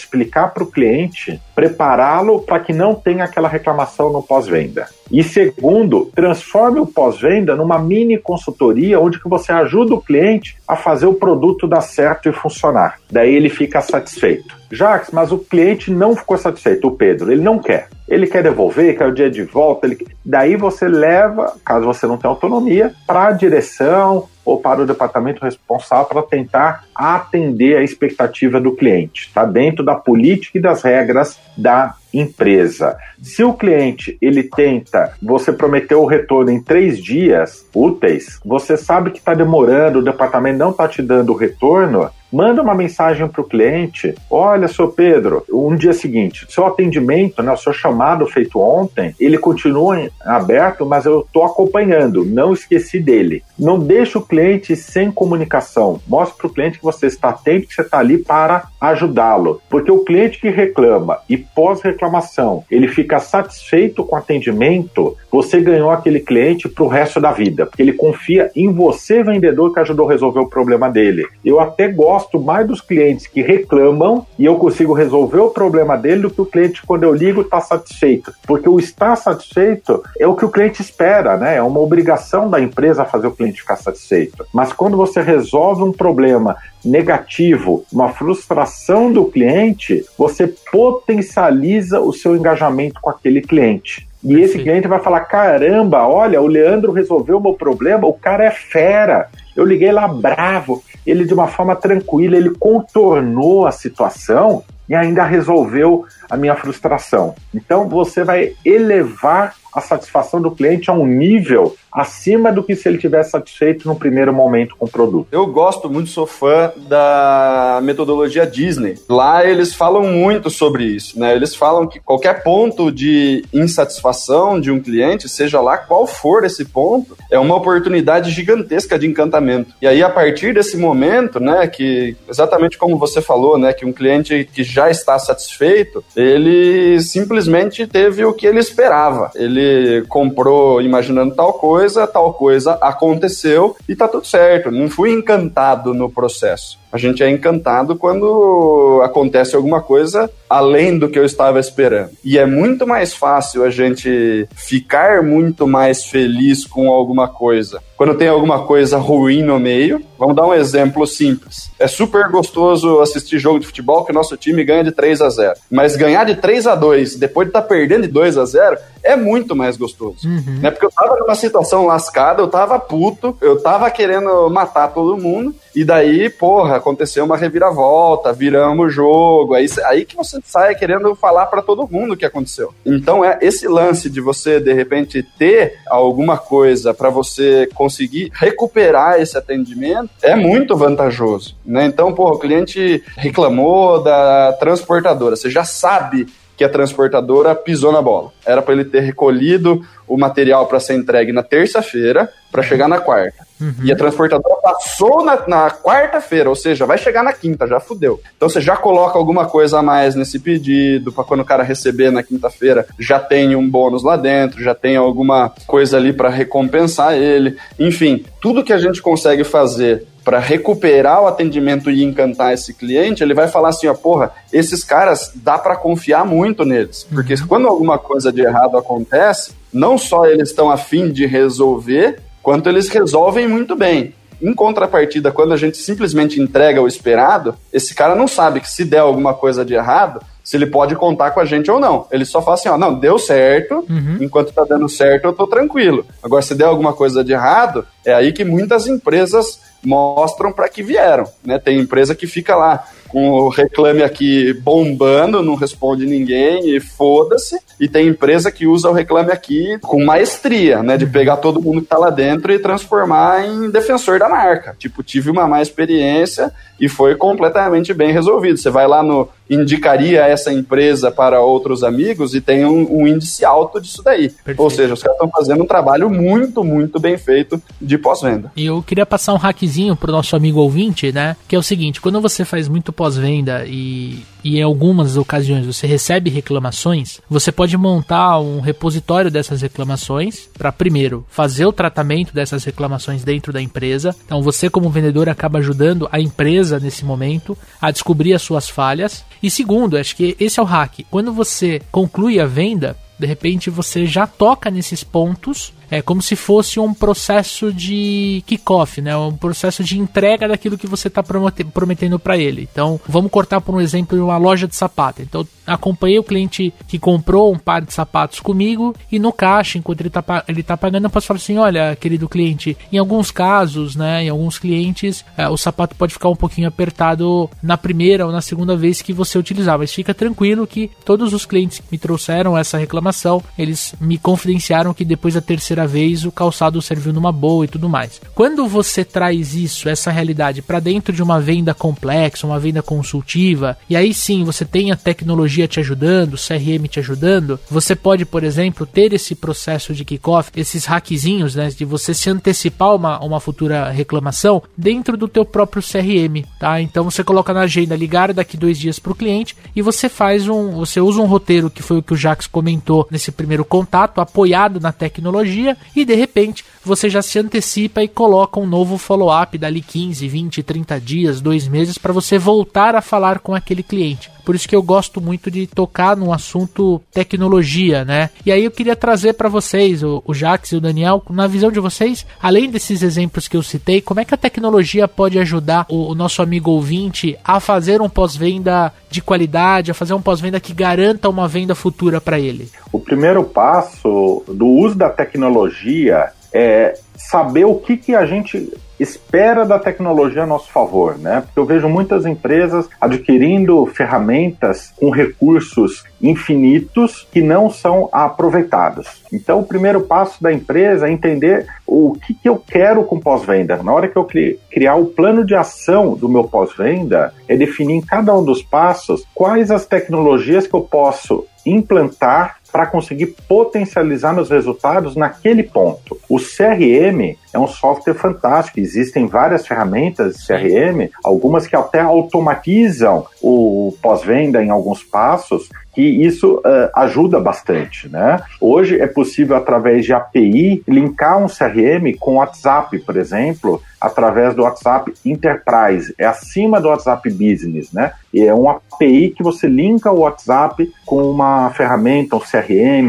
explicar para o cliente, prepará-lo para que não tenha aquela reclamação no pós-venda. E segundo, transforme o pós-venda numa mini consultoria onde que você ajuda o cliente a fazer o produto dar certo e funcionar. Daí ele fica satisfeito. Jacques, mas o cliente não ficou satisfeito, o Pedro, ele não quer. Ele quer devolver, quer o dia de volta. Ele... Daí você leva, caso você não tenha autonomia, para a direção ou para o departamento responsável para tentar atender a expectativa do cliente. Está dentro da política e das regras da empresa. Se o cliente ele tenta, você prometeu o retorno em três dias úteis, você sabe que está demorando, o departamento não está te dando o retorno, manda uma mensagem para o cliente: olha, seu Pedro, um dia seguinte, seu atendimento, né, o seu chamado feito ontem, ele continua aberto, mas eu estou acompanhando, não esqueci dele. Não deixe o cliente sem comunicação. Mostre para o cliente que você está atento, que você está ali para ajudá-lo. Porque o cliente que reclama e pós-reclamação, ele fica satisfeito com o atendimento, você ganhou aquele cliente para o resto da vida, porque ele confia em você, vendedor, que ajudou a resolver o problema dele. Eu até gosto gosto mais dos clientes que reclamam e eu consigo resolver o problema dele do que o cliente, quando eu ligo, está satisfeito. Porque o estar satisfeito é o que o cliente espera, né? É uma obrigação da empresa fazer o cliente ficar satisfeito. Mas quando você resolve um problema negativo, uma frustração do cliente, você potencializa o seu engajamento com aquele cliente. E esse cliente vai falar: caramba, olha, o Leandro resolveu o meu problema, o cara é fera. Eu liguei lá bravo, ele de uma forma tranquila, ele contornou a situação e ainda resolveu a minha frustração. Então você vai elevar a satisfação do cliente a um nível acima do que se ele tivesse satisfeito no primeiro momento com o produto. Eu gosto muito, sou fã da metodologia Disney. Lá eles falam muito sobre isso, né? Eles falam que qualquer ponto de insatisfação de um cliente, seja lá qual for esse ponto, é uma oportunidade gigantesca de encantamento. E aí a partir desse momento, né, que exatamente como você falou, né, que um cliente que já está satisfeito, ele simplesmente teve o que ele esperava. Ele comprou imaginando tal coisa, tal coisa aconteceu e tá tudo certo. Não fui encantado no processo. A gente é encantado quando acontece alguma coisa além do que eu estava esperando. E é muito mais fácil a gente ficar muito mais feliz com alguma coisa quando tem alguma coisa ruim no meio. Vamos dar um exemplo simples. É super gostoso assistir jogo de futebol que o nosso time ganha de 3 a 0. Mas ganhar de 3 a 2 depois de estar tá perdendo de 2 a 0 é muito mais gostoso. Uhum. Né? Porque eu tava numa situação lascada, eu tava puto, eu tava querendo matar todo mundo e daí, porra, aconteceu uma reviravolta, viramos o jogo, aí, aí que você sai querendo falar para todo mundo o que aconteceu. Então é esse lance de você de repente ter alguma coisa para você conseguir recuperar esse atendimento é muito vantajoso, né? Então, porra, o cliente reclamou da transportadora, você já sabe que a transportadora pisou na bola. Era para ele ter recolhido o material para ser entregue na terça-feira para chegar na quarta. Uhum. E a transportadora passou na, na quarta-feira, ou seja, vai chegar na quinta, já fudeu. Então você já coloca alguma coisa a mais nesse pedido, para quando o cara receber na quinta-feira, já tem um bônus lá dentro, já tem alguma coisa ali para recompensar ele. Enfim, tudo que a gente consegue fazer para recuperar o atendimento e encantar esse cliente, ele vai falar assim, ó, porra, esses caras dá para confiar muito neles, porque uhum. quando alguma coisa de errado acontece, não só eles estão afim de resolver, quanto eles resolvem muito bem. Em contrapartida, quando a gente simplesmente entrega o esperado, esse cara não sabe que se der alguma coisa de errado, se ele pode contar com a gente ou não. Ele só fala assim, ó, não, deu certo, uhum. enquanto tá dando certo eu tô tranquilo. Agora, se der alguma coisa de errado, é aí que muitas empresas mostram para que vieram, né? Tem empresa que fica lá com o reclame aqui bombando, não responde ninguém e foda-se. E tem empresa que usa o reclame aqui com maestria, né? De pegar todo mundo que tá lá dentro e transformar em defensor da marca. Tipo, tive uma má experiência e foi completamente bem resolvido. Você vai lá no indicaria essa empresa para outros amigos e tem um, um índice alto disso daí. Perfeito. Ou seja, os caras estão fazendo um trabalho muito, muito bem feito de pós-venda. E eu queria passar um hackzinho pro nosso amigo ouvinte, né? Que é o seguinte, quando você faz muito pós-venda e, e em algumas ocasiões você recebe reclamações, você pode montar um repositório dessas reclamações para primeiro fazer o tratamento dessas reclamações dentro da empresa. Então você como vendedor acaba ajudando a empresa nesse momento a descobrir as suas falhas. E segundo, acho que esse é o hack. Quando você conclui a venda, de repente você já toca nesses pontos é como se fosse um processo de kickoff, né? Um processo de entrega daquilo que você está prometendo para ele. Então, vamos cortar por um exemplo uma loja de sapato. Então, acompanhei o cliente que comprou um par de sapatos comigo e no caixa, enquanto ele está ele tá pagando, eu posso falar assim: olha, querido cliente, em alguns casos, né? Em alguns clientes, é, o sapato pode ficar um pouquinho apertado na primeira ou na segunda vez que você utilizar, mas fica tranquilo que todos os clientes que me trouxeram essa reclamação, eles me confidenciaram que depois da terceira vez o calçado serviu numa boa e tudo mais. Quando você traz isso, essa realidade, para dentro de uma venda complexa, uma venda consultiva, e aí sim você tem a tecnologia te ajudando, CRM te ajudando, você pode, por exemplo, ter esse processo de kickoff, esses hackzinhos, né, de você se antecipar uma, uma futura reclamação dentro do teu próprio CRM, tá? Então você coloca na agenda ligar daqui dois dias para o cliente e você faz um, você usa um roteiro que foi o que o Jax comentou nesse primeiro contato, apoiado na tecnologia e de repente você já se antecipa e coloca um novo follow-up dali 15, 20, 30 dias, dois meses para você voltar a falar com aquele cliente. Por isso que eu gosto muito de tocar no assunto tecnologia, né? E aí eu queria trazer para vocês, o, o Jax e o Daniel, na visão de vocês, além desses exemplos que eu citei, como é que a tecnologia pode ajudar o, o nosso amigo ouvinte a fazer um pós-venda de qualidade, a fazer um pós-venda que garanta uma venda futura para ele? O primeiro passo do uso da tecnologia é saber o que, que a gente espera da tecnologia a nosso favor, né? Porque eu vejo muitas empresas adquirindo ferramentas com recursos infinitos que não são aproveitados. Então, o primeiro passo da empresa é entender o que, que eu quero com pós-venda. Na hora que eu criar o plano de ação do meu pós-venda, é definir em cada um dos passos quais as tecnologias que eu posso implantar para conseguir potencializar meus resultados naquele ponto. O CRM é um software fantástico. Existem várias ferramentas de CRM, algumas que até automatizam o pós-venda em alguns passos, que isso uh, ajuda bastante, né? Hoje é possível através de API linkar um CRM com WhatsApp, por exemplo, através do WhatsApp Enterprise, é acima do WhatsApp Business, né? E é um API que você linka o WhatsApp com uma ferramenta, um CRM,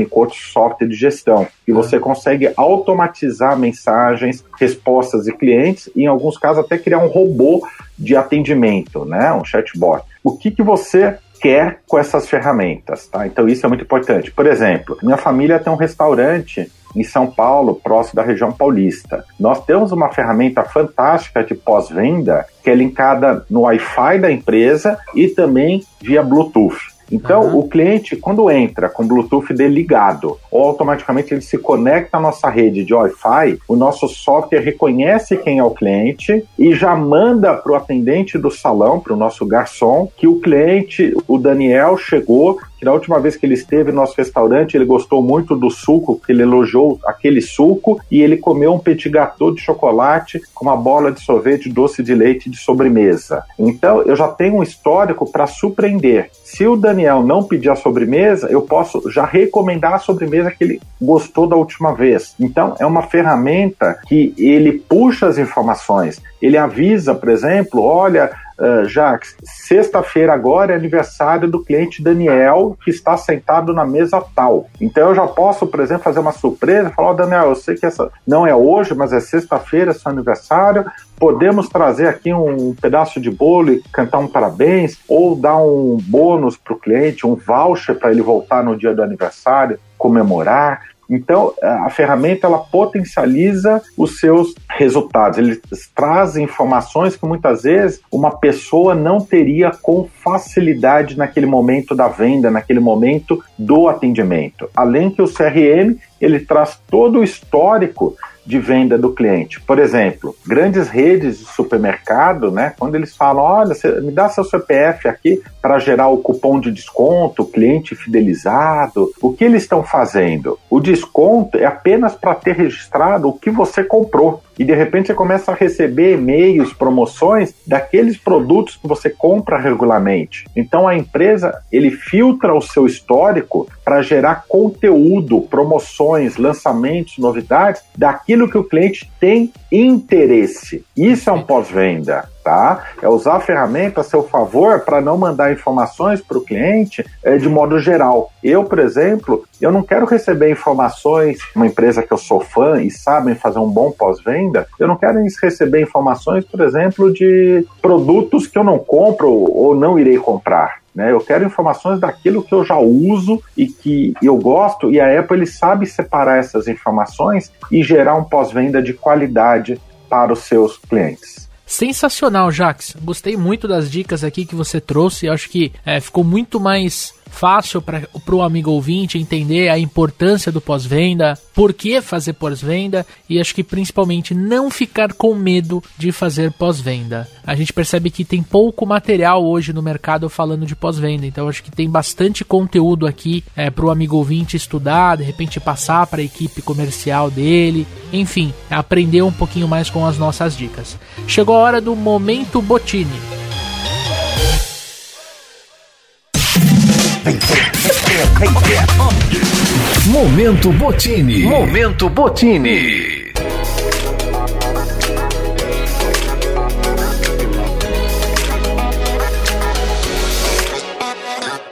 com outro software de gestão, e você consegue automatizar mensagens, respostas de clientes, e em alguns casos até criar um robô de atendimento, né? Um chatbot. O que, que você quer com essas ferramentas, tá? Então isso é muito importante. Por exemplo, minha família tem um restaurante em São Paulo, próximo da região paulista. Nós temos uma ferramenta fantástica de pós-venda que é linkada no Wi-Fi da empresa e também via Bluetooth. Então, uhum. o cliente, quando entra com o Bluetooth dele ligado, ou automaticamente ele se conecta à nossa rede de Wi-Fi, o nosso software reconhece quem é o cliente e já manda para o atendente do salão, para o nosso garçom, que o cliente, o Daniel, chegou que na última vez que ele esteve no nosso restaurante, ele gostou muito do suco, que ele elogiou aquele suco, e ele comeu um petit gâteau de chocolate com uma bola de sorvete doce de leite de sobremesa. Então, eu já tenho um histórico para surpreender. Se o Daniel não pedir a sobremesa, eu posso já recomendar a sobremesa que ele gostou da última vez. Então, é uma ferramenta que ele puxa as informações. Ele avisa, por exemplo, olha, Uh, Jacques, sexta-feira agora é aniversário do cliente Daniel, que está sentado na mesa tal. Então eu já posso, por exemplo, fazer uma surpresa, falar, oh, Daniel, eu sei que essa não é hoje, mas é sexta-feira, é seu aniversário, podemos trazer aqui um pedaço de bolo e cantar um parabéns, ou dar um bônus para o cliente, um voucher para ele voltar no dia do aniversário, comemorar. Então, a ferramenta ela potencializa os seus resultados. Ele traz informações que muitas vezes uma pessoa não teria com facilidade naquele momento da venda, naquele momento do atendimento. Além que o CRM, ele traz todo o histórico de venda do cliente. Por exemplo, grandes redes de supermercado, né, quando eles falam, olha, me dá seu CPF aqui para gerar o cupom de desconto, cliente fidelizado, o que eles estão fazendo? O desconto é apenas para ter registrado o que você comprou e de repente você começa a receber e-mails, promoções daqueles produtos que você compra regularmente. Então a empresa ele filtra o seu histórico para gerar conteúdo, promoções, lançamentos, novidades daquilo que o cliente tem interesse. Isso é um pós-venda tá? É usar a ferramenta a seu favor para não mandar informações para o cliente é, de modo geral. Eu, por exemplo, eu não quero receber informações, uma empresa que eu sou fã e sabem fazer um bom pós-venda, eu não quero receber informações, por exemplo, de produtos que eu não compro ou não irei comprar. Né? Eu quero informações daquilo que eu já uso e que eu gosto, e a Apple ele sabe separar essas informações e gerar um pós-venda de qualidade para os seus clientes. Sensacional, Jax. Gostei muito das dicas aqui que você trouxe. Acho que é, ficou muito mais fácil para o amigo ouvinte entender a importância do pós-venda, por que fazer pós-venda e acho que principalmente não ficar com medo de fazer pós-venda. A gente percebe que tem pouco material hoje no mercado falando de pós-venda, então acho que tem bastante conteúdo aqui é, para o amigo ouvinte estudar, de repente passar para a equipe comercial dele, enfim, aprender um pouquinho mais com as nossas dicas. Chegou a hora do momento Botini. Momento Botini. Momento Botini.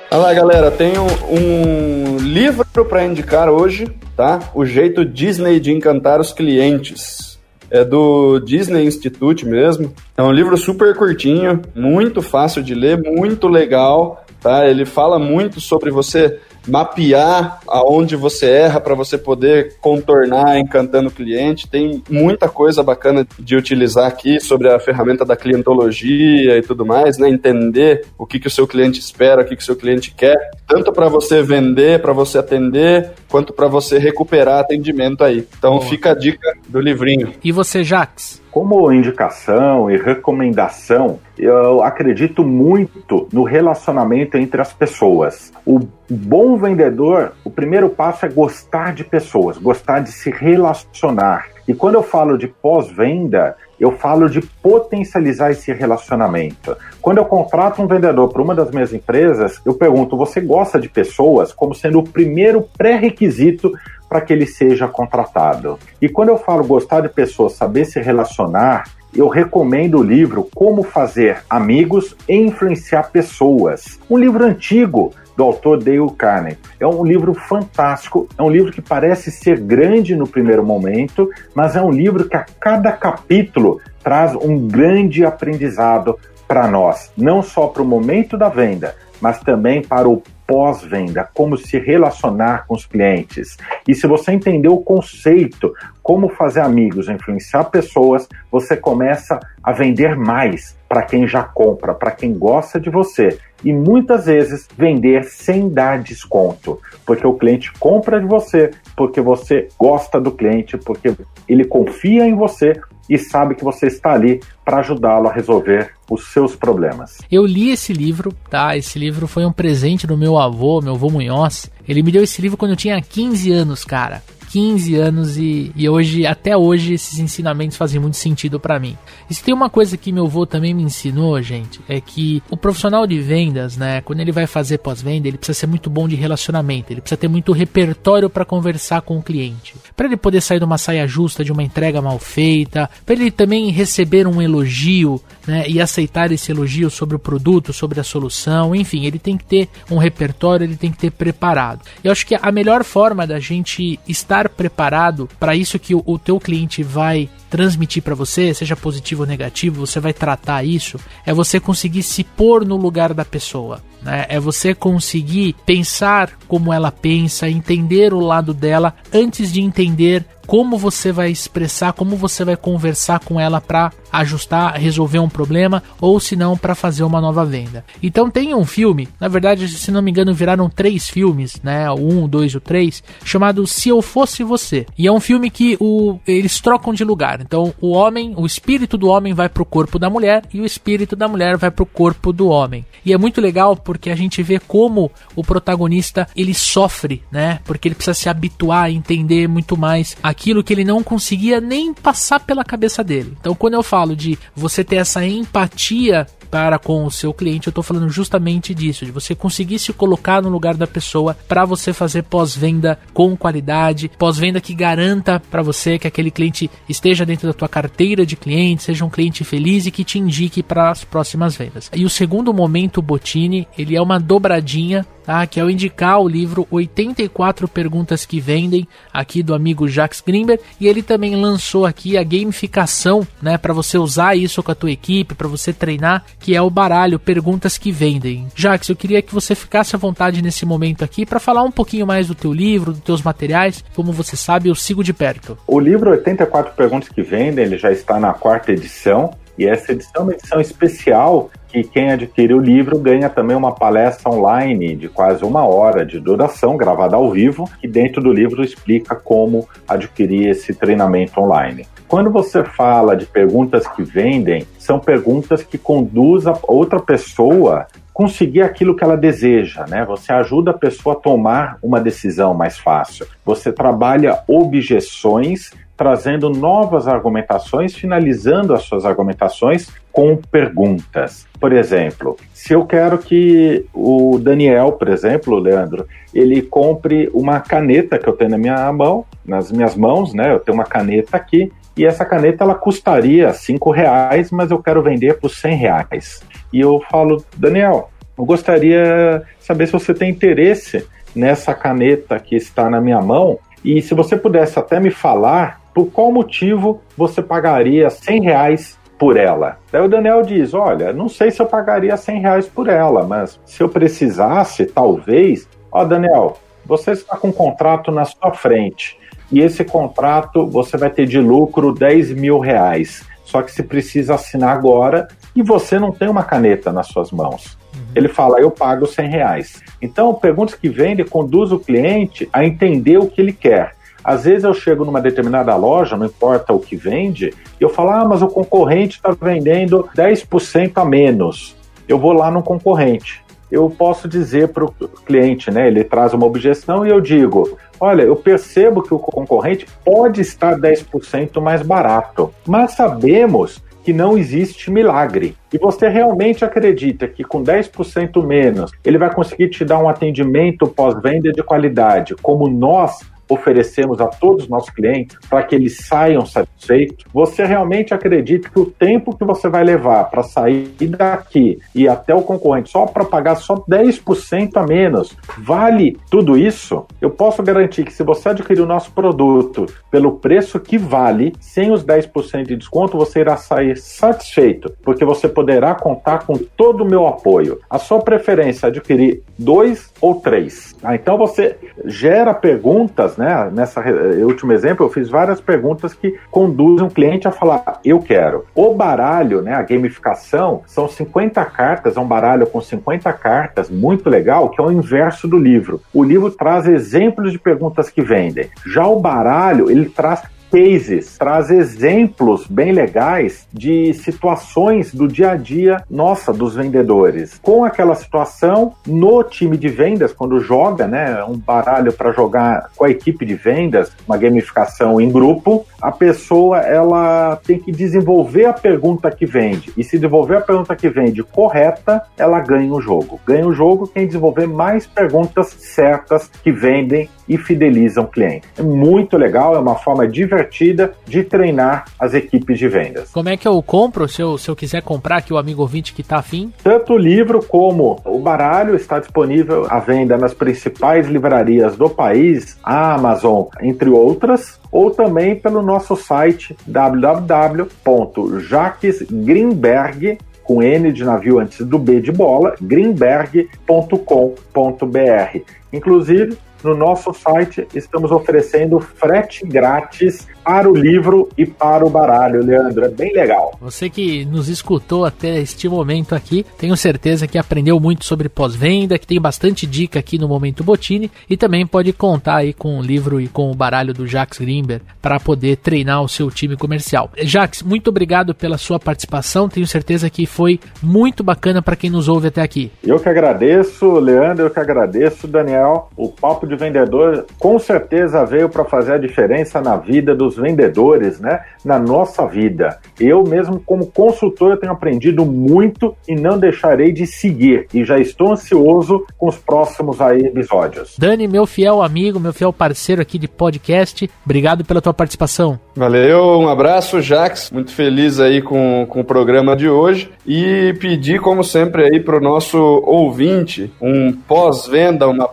Olá, galera. Tenho um livro para indicar hoje, tá? O jeito Disney de encantar os clientes. É do Disney Institute mesmo. É um livro super curtinho, muito fácil de ler, muito legal Tá? Ele fala muito sobre você mapear aonde você erra para você poder contornar encantando o cliente. Tem muita coisa bacana de utilizar aqui sobre a ferramenta da clientologia e tudo mais, né? Entender o que, que o seu cliente espera, o que, que o seu cliente quer, tanto para você vender, para você atender, quanto para você recuperar atendimento aí. Então Boa. fica a dica do livrinho. E você, Jax? Como indicação e recomendação, eu acredito muito no relacionamento entre as pessoas. O bom vendedor, o primeiro passo é gostar de pessoas, gostar de se relacionar. E quando eu falo de pós-venda, eu falo de potencializar esse relacionamento. Quando eu contrato um vendedor para uma das minhas empresas, eu pergunto: você gosta de pessoas? Como sendo o primeiro pré-requisito para que ele seja contratado. E quando eu falo gostar de pessoas, saber se relacionar, eu recomendo o livro Como Fazer Amigos e Influenciar Pessoas. Um livro antigo do autor Dale Carnegie. É um livro fantástico, é um livro que parece ser grande no primeiro momento, mas é um livro que a cada capítulo traz um grande aprendizado para nós, não só para o momento da venda, mas também para o pós-venda, como se relacionar com os clientes. E se você entender o conceito, como fazer amigos, influenciar pessoas, você começa a vender mais para quem já compra, para quem gosta de você. E muitas vezes vender sem dar desconto, porque o cliente compra de você, porque você gosta do cliente, porque ele confia em você e sabe que você está ali para ajudá-lo a resolver os seus problemas. Eu li esse livro, tá? Esse livro foi um presente do meu avô, meu avô Munhoz. Ele me deu esse livro quando eu tinha 15 anos, cara. 15 anos e, e hoje, até hoje, esses ensinamentos fazem muito sentido para mim. E se tem uma coisa que meu avô também me ensinou, gente, é que o profissional de vendas, né, quando ele vai fazer pós-venda, ele precisa ser muito bom de relacionamento, ele precisa ter muito repertório para conversar com o cliente. Para ele poder sair de uma saia justa, de uma entrega mal feita, para ele também receber um elogio, né, e aceitar esse elogio sobre o produto, sobre a solução, enfim, ele tem que ter um repertório, ele tem que ter preparado. Eu acho que a melhor forma da gente estar estar preparado para isso que o, teu cliente vai transmitir para você, seja positivo ou negativo, você vai tratar isso, é você conseguir se pôr no lugar da pessoa. Né? É você conseguir pensar como ela pensa, entender o lado dela antes de entender como você vai expressar, como você vai conversar com ela para ajustar, resolver um problema ou se não para fazer uma nova venda. Então tem um filme, na verdade, se não me engano, viraram três filmes, né? Um, dois e o três, chamado Se Eu Fosse Você. E é um filme que o, eles trocam de lugar. Então o homem, o espírito do homem vai pro corpo da mulher e o espírito da mulher vai pro corpo do homem. E é muito legal porque a gente vê como o protagonista ele sofre, né? Porque ele precisa se habituar a entender muito mais aquilo que ele não conseguia nem passar pela cabeça dele. Então, quando eu falo de você ter essa empatia para com o seu cliente, eu estou falando justamente disso, de você conseguir se colocar no lugar da pessoa para você fazer pós-venda com qualidade, pós-venda que garanta para você que aquele cliente esteja dentro da tua carteira de clientes, seja um cliente feliz e que te indique para as próximas vendas. E o segundo momento Botini, ele é uma dobradinha tá? que é o indicar o livro 84 Perguntas que Vendem, aqui do amigo Jacques Grimber, e ele também lançou aqui a gamificação, né, para você usar isso com a tua equipe, para você treinar, que é o baralho Perguntas que Vendem. Jacques, eu queria que você ficasse à vontade nesse momento aqui para falar um pouquinho mais do teu livro, dos teus materiais, como você sabe, eu sigo de perto. O livro 84 Perguntas que Vendem, ele já está na quarta edição, e essa edição é uma edição especial que quem adquire o livro ganha também uma palestra online de quase uma hora de duração, gravada ao vivo, que dentro do livro explica como adquirir esse treinamento online. Quando você fala de perguntas que vendem, são perguntas que conduzem outra pessoa conseguir aquilo que ela deseja, né? Você ajuda a pessoa a tomar uma decisão mais fácil. Você trabalha objeções trazendo novas argumentações, finalizando as suas argumentações com perguntas. Por exemplo, se eu quero que o Daniel, por exemplo, Leandro, ele compre uma caneta que eu tenho na minha mão, nas minhas mãos, né? Eu tenho uma caneta aqui e essa caneta ela custaria cinco reais, mas eu quero vender por cem reais. E eu falo, Daniel, eu gostaria de saber se você tem interesse nessa caneta que está na minha mão e se você pudesse até me falar por qual motivo você pagaria 100 reais por ela? Daí o Daniel diz: Olha, não sei se eu pagaria 100 reais por ela, mas se eu precisasse, talvez. Ó, Daniel, você está com um contrato na sua frente e esse contrato você vai ter de lucro 10 mil reais. Só que se precisa assinar agora e você não tem uma caneta nas suas mãos. Uhum. Ele fala, eu pago 100 reais. Então, perguntas que vende conduz o cliente a entender o que ele quer. Às vezes eu chego numa determinada loja, não importa o que vende, e eu falo, ah, mas o concorrente está vendendo 10% a menos. Eu vou lá no concorrente. Eu posso dizer para o cliente, né? Ele traz uma objeção e eu digo: olha, eu percebo que o concorrente pode estar 10% mais barato, mas sabemos que não existe milagre. E você realmente acredita que com 10% menos ele vai conseguir te dar um atendimento pós-venda de qualidade, como nós oferecemos a todos os nossos clientes para que eles saiam satisfeitos, você realmente acredita que o tempo que você vai levar para sair daqui e até o concorrente só para pagar só 10% a menos vale tudo isso? Eu posso garantir que se você adquirir o nosso produto pelo preço que vale, sem os 10% de desconto, você irá sair satisfeito, porque você poderá contar com todo o meu apoio. A sua preferência é adquirir dois ou três. Ah, então você gera perguntas, né? Nessa último exemplo, eu fiz várias perguntas que conduzem o cliente a falar: eu quero. O baralho, né? A gamificação, são 50 cartas, é um baralho com 50 cartas, muito legal, que é o inverso do livro. O livro traz exemplos de perguntas que vendem. Já o baralho, ele traz cases, traz exemplos bem legais de situações do dia a dia nossa dos vendedores. Com aquela situação no time de vendas, quando joga, né, um baralho para jogar com a equipe de vendas, uma gamificação em grupo, a pessoa ela tem que desenvolver a pergunta que vende. E se desenvolver a pergunta que vende correta, ela ganha o jogo. Ganha o jogo quem desenvolver mais perguntas certas que vendem e fidelizam o cliente. É muito legal, é uma forma divertida de treinar as equipes de vendas. Como é que eu compro se eu, se eu quiser comprar aqui o amigo ouvinte que está afim? Tanto o livro como o baralho está disponível à venda nas principais livrarias do país, a Amazon, entre outras, ou também pelo nosso site www.jaquesgreenberg com N de navio antes do B de bola, greenberg.com.br. Inclusive, no nosso site estamos oferecendo frete grátis para o livro e para o baralho, Leandro. É bem legal. Você que nos escutou até este momento aqui, tenho certeza que aprendeu muito sobre pós-venda, que tem bastante dica aqui no Momento Botini e também pode contar aí com o livro e com o baralho do Jax Grimber para poder treinar o seu time comercial. Jax, muito obrigado pela sua participação. Tenho certeza que foi muito bacana para quem nos ouve até aqui. Eu que agradeço, Leandro, eu que agradeço, Daniel. O Papo de Vendedor com certeza veio para fazer a diferença na vida dos vendedores, né, na nossa vida. Eu mesmo como consultor eu tenho aprendido muito e não deixarei de seguir e já estou ansioso com os próximos aí episódios. Dani, meu fiel amigo, meu fiel parceiro aqui de podcast, obrigado pela tua participação. Valeu, um abraço, Jax. Muito feliz aí com, com o programa de hoje e pedir, como sempre, aí para o nosso ouvinte um pós-venda, uma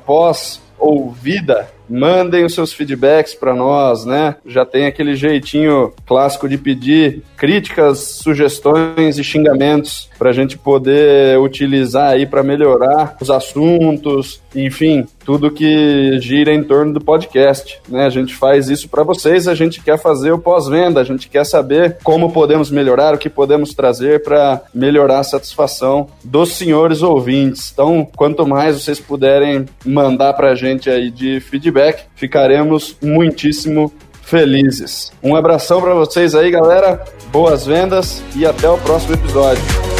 pós-ouvida mandem os seus feedbacks para nós, né? Já tem aquele jeitinho clássico de pedir críticas, sugestões e xingamentos para a gente poder utilizar aí para melhorar os assuntos, enfim, tudo que gira em torno do podcast. Né? A gente faz isso para vocês, a gente quer fazer o pós-venda, a gente quer saber como podemos melhorar, o que podemos trazer para melhorar a satisfação dos senhores ouvintes. Então, quanto mais vocês puderem mandar para a gente aí de feedback, ficaremos muitíssimo felizes. Um abração para vocês aí, galera. Boas vendas e até o próximo episódio.